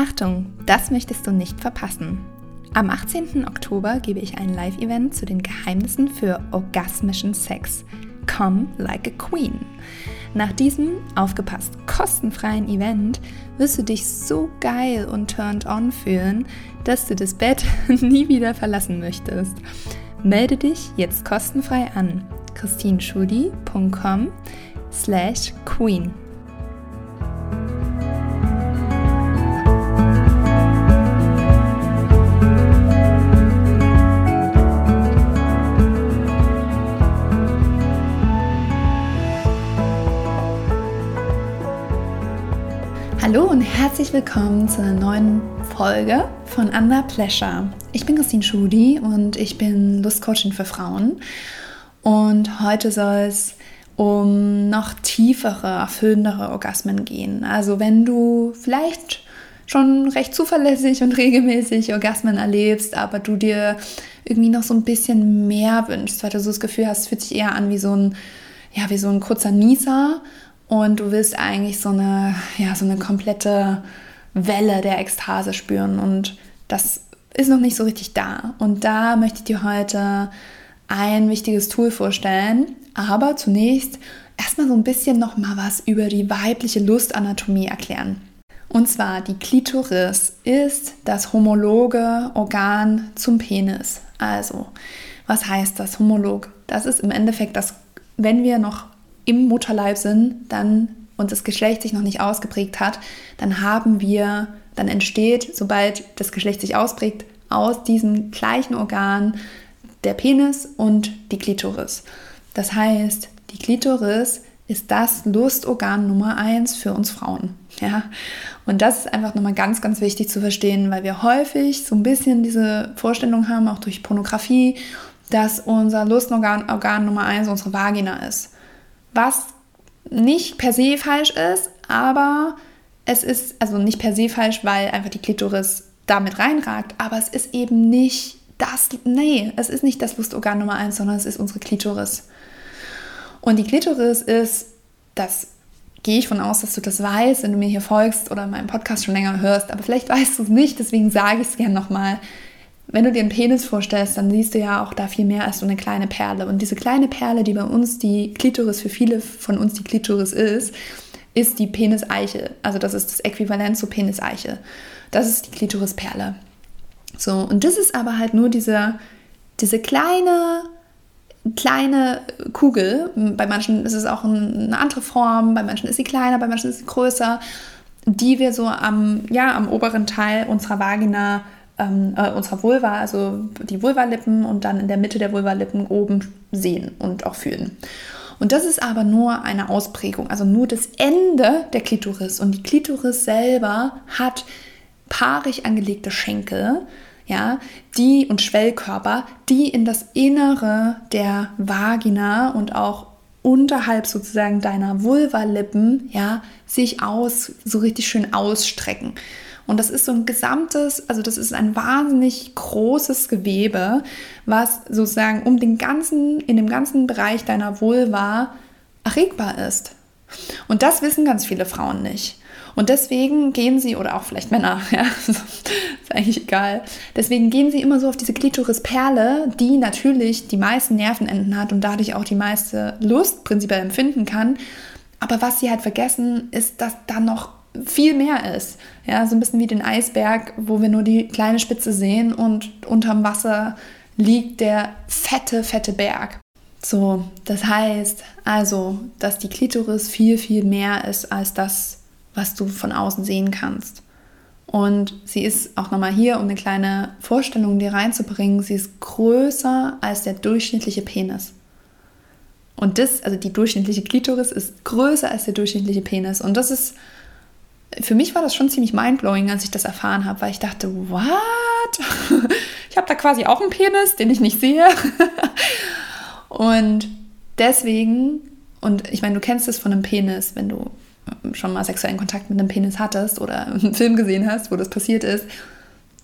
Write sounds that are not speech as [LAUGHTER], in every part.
Achtung, das möchtest du nicht verpassen. Am 18. Oktober gebe ich ein Live-Event zu den Geheimnissen für orgasmischen Sex. Come like a Queen. Nach diesem, aufgepasst, kostenfreien Event wirst du dich so geil und turned on fühlen, dass du das Bett [LAUGHS] nie wieder verlassen möchtest. Melde dich jetzt kostenfrei an christinschudi.com slash queen. Hallo und herzlich willkommen zu einer neuen Folge von Under Pleasure. Ich bin Christine Schudi und ich bin Lustcoaching für Frauen. Und heute soll es um noch tiefere, erfüllendere Orgasmen gehen. Also wenn du vielleicht schon recht zuverlässig und regelmäßig Orgasmen erlebst, aber du dir irgendwie noch so ein bisschen mehr wünschst, weil du so das Gefühl hast, es fühlt sich eher an wie so ein, ja, wie so ein kurzer Nieser und du willst eigentlich so eine, ja, so eine komplette Welle der Ekstase spüren und das ist noch nicht so richtig da. Und da möchte ich dir heute ein wichtiges Tool vorstellen, aber zunächst erstmal so ein bisschen noch mal was über die weibliche Lustanatomie erklären. Und zwar die Klitoris ist das homologe Organ zum Penis. Also, was heißt das homolog? Das ist im Endeffekt das, wenn wir noch im Mutterleib sind, dann und das Geschlecht sich noch nicht ausgeprägt hat, dann haben wir, dann entsteht, sobald das Geschlecht sich ausprägt, aus diesem gleichen Organ der Penis und die Klitoris. Das heißt, die Klitoris ist das Lustorgan Nummer eins für uns Frauen. Ja? Und das ist einfach nochmal ganz, ganz wichtig zu verstehen, weil wir häufig so ein bisschen diese Vorstellung haben, auch durch Pornografie, dass unser Lustorgan Organ Nummer eins unsere Vagina ist was nicht per se falsch ist, aber es ist also nicht per se falsch, weil einfach die Klitoris damit reinragt, aber es ist eben nicht das, nee, es ist nicht das Lustorgan Nummer eins, sondern es ist unsere Klitoris. Und die Klitoris ist, das gehe ich von aus, dass du das weißt, wenn du mir hier folgst oder meinen Podcast schon länger hörst, aber vielleicht weißt du es nicht, deswegen sage ich es gerne nochmal. Wenn du dir einen Penis vorstellst, dann siehst du ja auch da viel mehr als so eine kleine Perle. Und diese kleine Perle, die bei uns die Klitoris, für viele von uns die Klitoris ist, ist die Peniseiche. Also das ist das Äquivalent zur Peniseiche. Das ist die Klitorisperle. So, und das ist aber halt nur diese, diese kleine, kleine Kugel. Bei manchen ist es auch eine andere Form, bei manchen ist sie kleiner, bei manchen ist sie größer, die wir so am, ja, am oberen Teil unserer Vagina ähm, äh, unserer Vulva, also die Vulvalippen und dann in der Mitte der Vulvalippen oben sehen und auch fühlen. Und das ist aber nur eine Ausprägung, also nur das Ende der Klitoris. Und die Klitoris selber hat paarig angelegte Schenkel, ja, die und Schwellkörper, die in das Innere der Vagina und auch unterhalb sozusagen deiner Vulvalippen, ja, sich aus, so richtig schön ausstrecken. Und das ist so ein gesamtes, also das ist ein wahnsinnig großes Gewebe, was sozusagen um den ganzen, in dem ganzen Bereich deiner Vulva erregbar ist. Und das wissen ganz viele Frauen nicht. Und deswegen gehen sie, oder auch vielleicht Männer, [LAUGHS] ja, ist eigentlich egal. Deswegen gehen sie immer so auf diese Klitorisperle, die natürlich die meisten Nervenenden hat und dadurch auch die meiste Lust prinzipiell empfinden kann. Aber was sie halt vergessen, ist, dass da noch viel mehr ist. Ja, so ein bisschen wie den Eisberg, wo wir nur die kleine Spitze sehen und unterm Wasser liegt der fette, fette Berg. So, das heißt also, dass die Klitoris viel, viel mehr ist als das, was du von außen sehen kannst. Und sie ist auch nochmal hier, um eine kleine Vorstellung dir reinzubringen, sie ist größer als der durchschnittliche Penis. Und das, also die durchschnittliche Klitoris ist größer als der durchschnittliche Penis. Und das ist für mich war das schon ziemlich mindblowing, als ich das erfahren habe, weil ich dachte, what? [LAUGHS] Ich habe da quasi auch einen Penis, den ich nicht sehe. [LAUGHS] Und deswegen, und ich meine, du kennst es von einem Penis, wenn du schon mal sexuellen Kontakt mit einem Penis hattest oder [LAUGHS] einen Film gesehen hast, wo das passiert ist,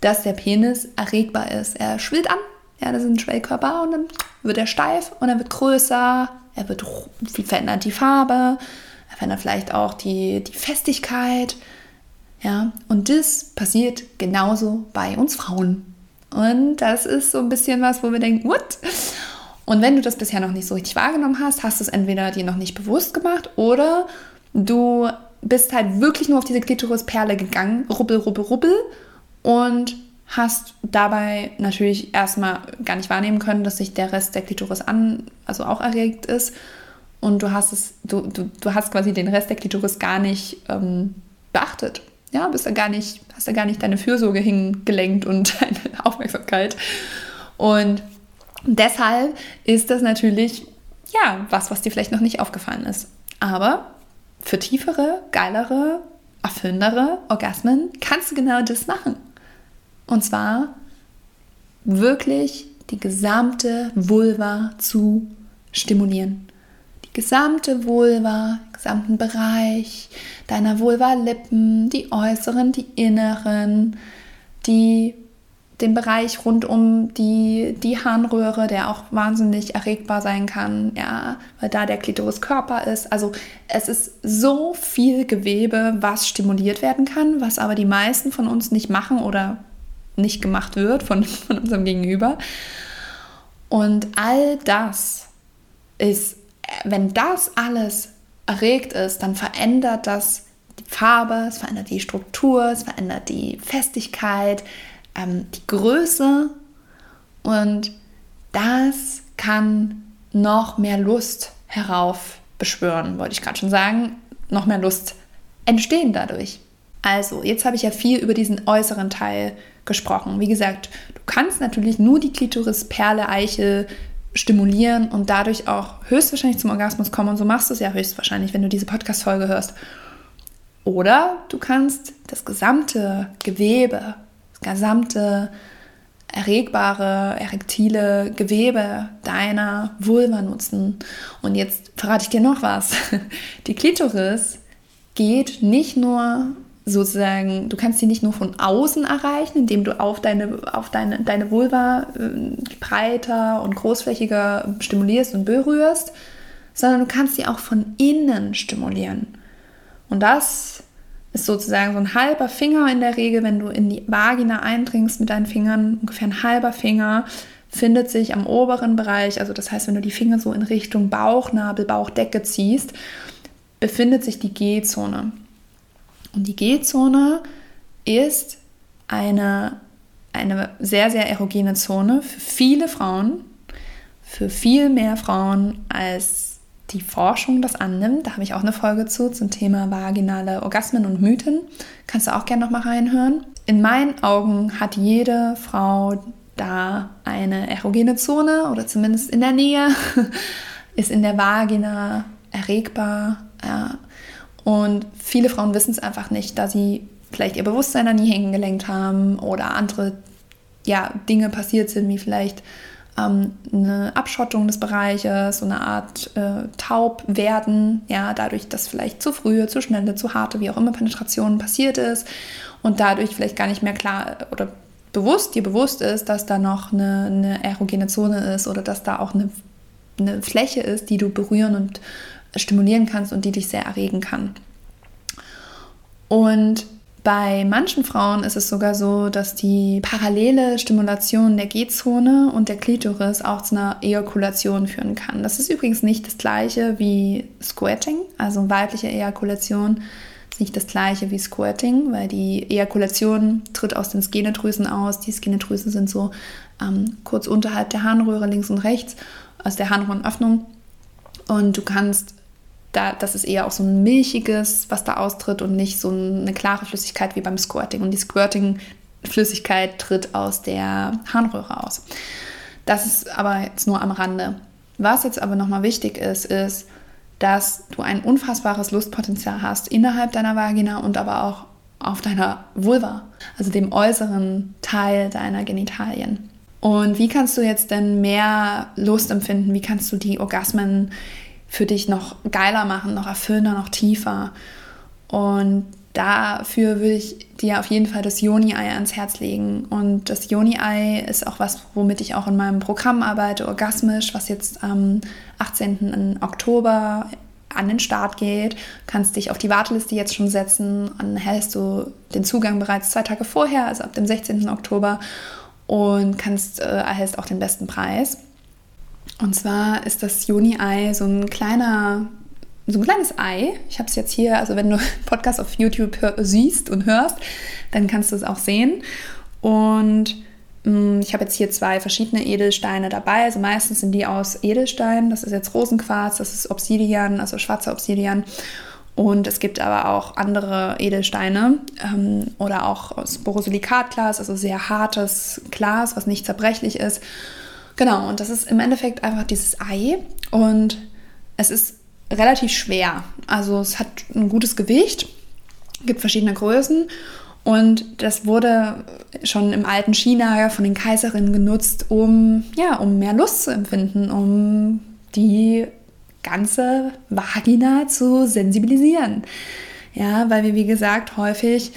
dass der Penis erregbar ist. Er schwillt an, ja, das ist ein Schwellkörper und dann wird er steif und er wird größer, er wird verändert die Farbe, verändert vielleicht auch die, die Festigkeit. Ja, und das passiert genauso bei uns Frauen. Und das ist so ein bisschen was, wo wir denken, what? Und wenn du das bisher noch nicht so richtig wahrgenommen hast, hast du es entweder dir noch nicht bewusst gemacht oder du bist halt wirklich nur auf diese Klitorisperle gegangen, rubbel, rubbel, rubbel und hast dabei natürlich erstmal gar nicht wahrnehmen können, dass sich der Rest der Klitoris an, also auch erregt ist. Und du hast es, du, du, du hast quasi den Rest der Klitoris gar nicht ähm, beachtet. Ja, bist da gar nicht, hast da gar nicht deine Fürsorge hingelenkt und [LAUGHS] deine Aufmerksamkeit. Und deshalb ist das natürlich, ja, was, was dir vielleicht noch nicht aufgefallen ist. Aber für tiefere, geilere, erfüllendere Orgasmen kannst du genau das machen. Und zwar wirklich die gesamte Vulva zu stimulieren. Gesamte Vulva, gesamten Bereich deiner Vulva-Lippen, die äußeren, die inneren, die den Bereich rund um die, die Harnröhre, der auch wahnsinnig erregbar sein kann, ja, weil da der Klitoriskörper ist. Also es ist so viel Gewebe, was stimuliert werden kann, was aber die meisten von uns nicht machen oder nicht gemacht wird von, von unserem Gegenüber. Und all das ist, wenn das alles erregt ist, dann verändert das die Farbe, es verändert die Struktur, es verändert die Festigkeit, ähm, die Größe und das kann noch mehr Lust heraufbeschwören, wollte ich gerade schon sagen, noch mehr Lust entstehen dadurch. Also, jetzt habe ich ja viel über diesen äußeren Teil gesprochen. Wie gesagt, du kannst natürlich nur die Klitorisperle, Eichel stimulieren und dadurch auch höchstwahrscheinlich zum Orgasmus kommen. Und so machst du es ja höchstwahrscheinlich, wenn du diese Podcast-Folge hörst. Oder du kannst das gesamte Gewebe, das gesamte erregbare, erektile Gewebe deiner Vulva nutzen. Und jetzt verrate ich dir noch was. [LAUGHS] Die Klitoris geht nicht nur sozusagen, du kannst sie nicht nur von außen erreichen, indem du auf deine, auf deine, deine Vulva äh, breiter und großflächiger stimulierst und berührst, sondern du kannst sie auch von innen stimulieren. Und das ist sozusagen so ein halber Finger in der Regel, wenn du in die Vagina eindringst mit deinen Fingern, ungefähr ein halber Finger findet sich am oberen Bereich, also das heißt, wenn du die Finger so in Richtung Bauchnabel, Bauchdecke ziehst, befindet sich die G-Zone. Und die G-Zone ist eine, eine sehr, sehr erogene Zone für viele Frauen, für viel mehr Frauen als die Forschung das annimmt. Da habe ich auch eine Folge zu zum Thema vaginale Orgasmen und Mythen. Kannst du auch gerne noch mal reinhören. In meinen Augen hat jede Frau da eine erogene Zone oder zumindest in der Nähe, [LAUGHS] ist in der Vagina erregbar. Ja. Und viele Frauen wissen es einfach nicht, da sie vielleicht ihr Bewusstsein da nie hingelenkt haben oder andere ja, Dinge passiert sind, wie vielleicht ähm, eine Abschottung des Bereiches, so eine Art äh, taub werden, ja, dadurch, dass vielleicht zu frühe, zu schnelle, zu harte, wie auch immer Penetration passiert ist und dadurch vielleicht gar nicht mehr klar oder bewusst dir bewusst ist, dass da noch eine, eine erogene Zone ist oder dass da auch eine, eine Fläche ist, die du berühren und stimulieren kannst und die dich sehr erregen kann. Und bei manchen Frauen ist es sogar so, dass die parallele Stimulation der G-Zone und der Klitoris auch zu einer Ejakulation führen kann. Das ist übrigens nicht das gleiche wie Squirting, also weibliche Ejakulation ist nicht das gleiche wie Squirting, weil die Ejakulation tritt aus den Skenedrüsen aus. Die Skenedrüsen sind so ähm, kurz unterhalb der Harnröhre links und rechts aus der Harnröhrenöffnung und du kannst da, das ist eher auch so ein milchiges, was da austritt und nicht so eine klare Flüssigkeit wie beim Squirting. Und die Squirting-Flüssigkeit tritt aus der Harnröhre aus. Das ist aber jetzt nur am Rande. Was jetzt aber nochmal wichtig ist, ist, dass du ein unfassbares Lustpotenzial hast innerhalb deiner Vagina und aber auch auf deiner Vulva, also dem äußeren Teil deiner Genitalien. Und wie kannst du jetzt denn mehr Lust empfinden? Wie kannst du die Orgasmen für dich noch geiler machen, noch erfüllender, noch tiefer. Und dafür würde ich dir auf jeden Fall das Yoni-Ei ans Herz legen. Und das Yoni-Ei ist auch was, womit ich auch in meinem Programm arbeite, orgasmisch, was jetzt am 18. Oktober an den Start geht. Kannst dich auf die Warteliste jetzt schon setzen. Dann hältst du den Zugang bereits zwei Tage vorher, also ab dem 16. Oktober und kannst, äh, erhältst auch den besten Preis. Und zwar ist das Juni-Ei so ein kleiner, so ein kleines Ei. Ich habe es jetzt hier, also wenn du [LAUGHS] Podcast auf YouTube hör, siehst und hörst, dann kannst du es auch sehen. Und mh, mm, ich habe jetzt hier zwei verschiedene Edelsteine dabei. Also meistens sind die aus Edelstein. Das ist jetzt Rosenquarz, das ist Obsidian, also schwarzer Obsidian. Und es gibt aber auch andere Edelsteine ähm, oder auch aus Borosilikatglas, also sehr hartes Glas, was nicht zerbrechlich ist. Genau, und das ist im Endeffekt einfach dieses Ei und es ist relativ schwer. Also es hat ein gutes Gewicht, gibt verschiedene Größen und das wurde schon im alten China von den Kaiserinnen genutzt, um, ja, um mehr Lust zu empfinden, um die ganze Vagina zu sensibilisieren. Ja, weil wir, wie gesagt, häufig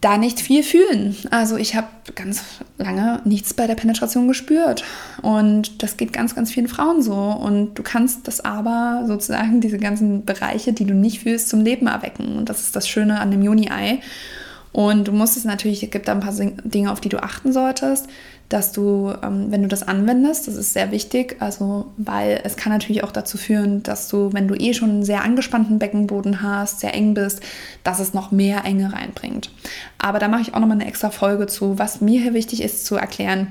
da nicht viel fühlen. Also ich habe ganz lange nichts bei der Penetration gespürt. Und das geht ganz, ganz vielen Frauen so. Und du kannst das aber sozusagen, diese ganzen Bereiche, die du nicht fühlst, zum Leben erwecken. Und das ist das Schöne an dem Juni-Ei. Und du musst es natürlich, es gibt da ein paar Dinge, auf die du achten solltest dass du, ähm, wenn du das anwendest, das ist sehr wichtig, also weil es kann natürlich auch dazu führen, dass du, wenn du eh schon einen sehr angespannten Beckenboden hast, sehr eng bist, dass es noch mehr Enge reinbringt. Aber da mache ich auch nochmal eine extra Folge zu. Was mir hier wichtig ist zu erklären,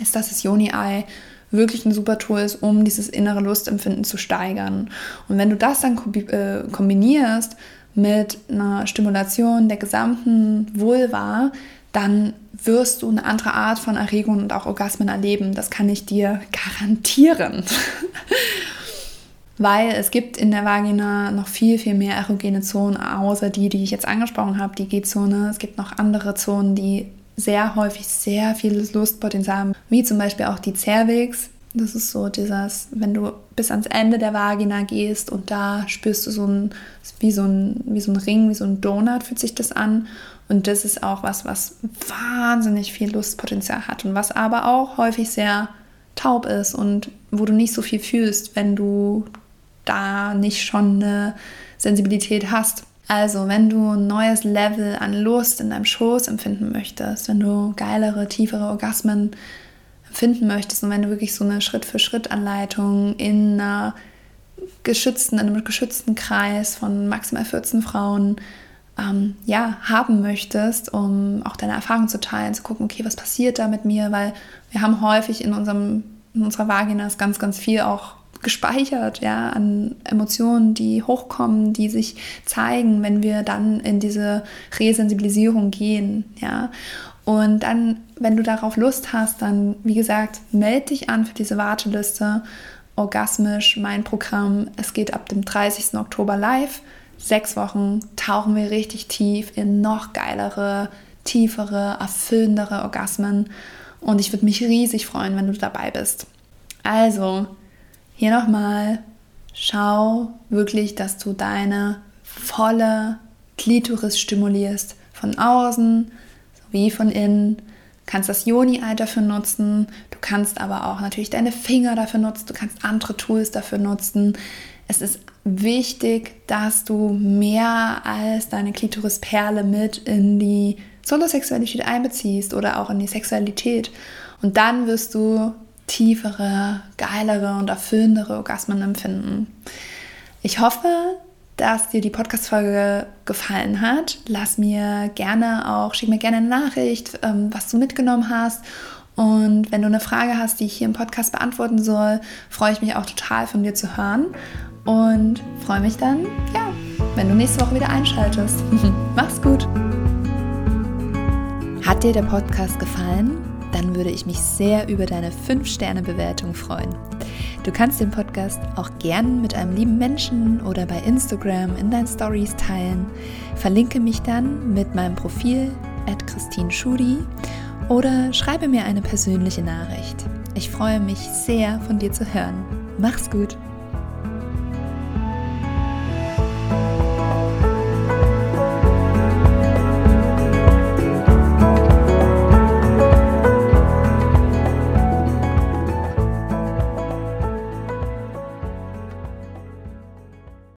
ist, dass das Yoni-Eye wirklich ein super Tool ist, um dieses innere Lustempfinden zu steigern. Und wenn du das dann äh, kombinierst mit einer Stimulation der gesamten Vulva, dann wirst du eine andere Art von Erregung und auch Orgasmen erleben. Das kann ich dir garantieren. [LAUGHS] Weil es gibt in der Vagina noch viel, viel mehr erogene Zonen, außer die, die ich jetzt angesprochen habe, die G-Zone. Es gibt noch andere Zonen, die sehr häufig sehr viel Lustpotenzial haben, wie zum Beispiel auch die Cervix. Das ist so dieses, wenn du bis ans Ende der Vagina gehst und da spürst du so ein, wie so ein, wie so ein Ring, wie so ein Donut fühlt sich das an. Und das ist auch was, was wahnsinnig viel Lustpotenzial hat und was aber auch häufig sehr taub ist und wo du nicht so viel fühlst, wenn du da nicht schon eine Sensibilität hast. Also, wenn du ein neues Level an Lust in deinem Schoß empfinden möchtest, wenn du geilere, tiefere Orgasmen empfinden möchtest und wenn du wirklich so eine Schritt-für-Schritt-Anleitung in einer geschützten, in einem geschützten Kreis von maximal 14 Frauen ähm, ja, haben möchtest, um auch deine Erfahrung zu teilen, zu gucken, okay, was passiert da mit mir, weil wir haben häufig in, unserem, in unserer Vagina ganz, ganz viel auch gespeichert, ja, an Emotionen, die hochkommen, die sich zeigen, wenn wir dann in diese Resensibilisierung gehen, ja. Und dann, wenn du darauf Lust hast, dann, wie gesagt, melde dich an für diese Warteliste. Orgasmisch, mein Programm. Es geht ab dem 30. Oktober live sechs Wochen tauchen wir richtig tief in noch geilere, tiefere, erfüllendere Orgasmen. Und ich würde mich riesig freuen, wenn du dabei bist. Also, hier nochmal, schau wirklich, dass du deine volle Klitoris stimulierst. Von außen sowie von innen. Du kannst das Joni-Ei dafür nutzen. Du kannst aber auch natürlich deine Finger dafür nutzen. Du kannst andere Tools dafür nutzen. Es ist wichtig, dass du mehr als deine Klitorisperle mit in die Solosexualität einbeziehst oder auch in die Sexualität. Und dann wirst du tiefere, geilere und erfüllendere Orgasmen empfinden. Ich hoffe, dass dir die Podcast-Folge gefallen hat. Lass mir gerne auch, schick mir gerne eine Nachricht, ähm, was du mitgenommen hast. Und wenn du eine Frage hast, die ich hier im Podcast beantworten soll, freue ich mich auch total von dir zu hören und freue mich dann, ja, wenn du nächste Woche wieder einschaltest. [LAUGHS] Mach's gut. Hat dir der Podcast gefallen? Dann würde ich mich sehr über deine 5-Sterne-Bewertung freuen. Du kannst den Podcast auch gern mit einem lieben Menschen oder bei Instagram in deinen Stories teilen. Verlinke mich dann mit meinem Profil at Christine Schudi oder schreibe mir eine persönliche Nachricht. Ich freue mich sehr, von dir zu hören. Mach's gut!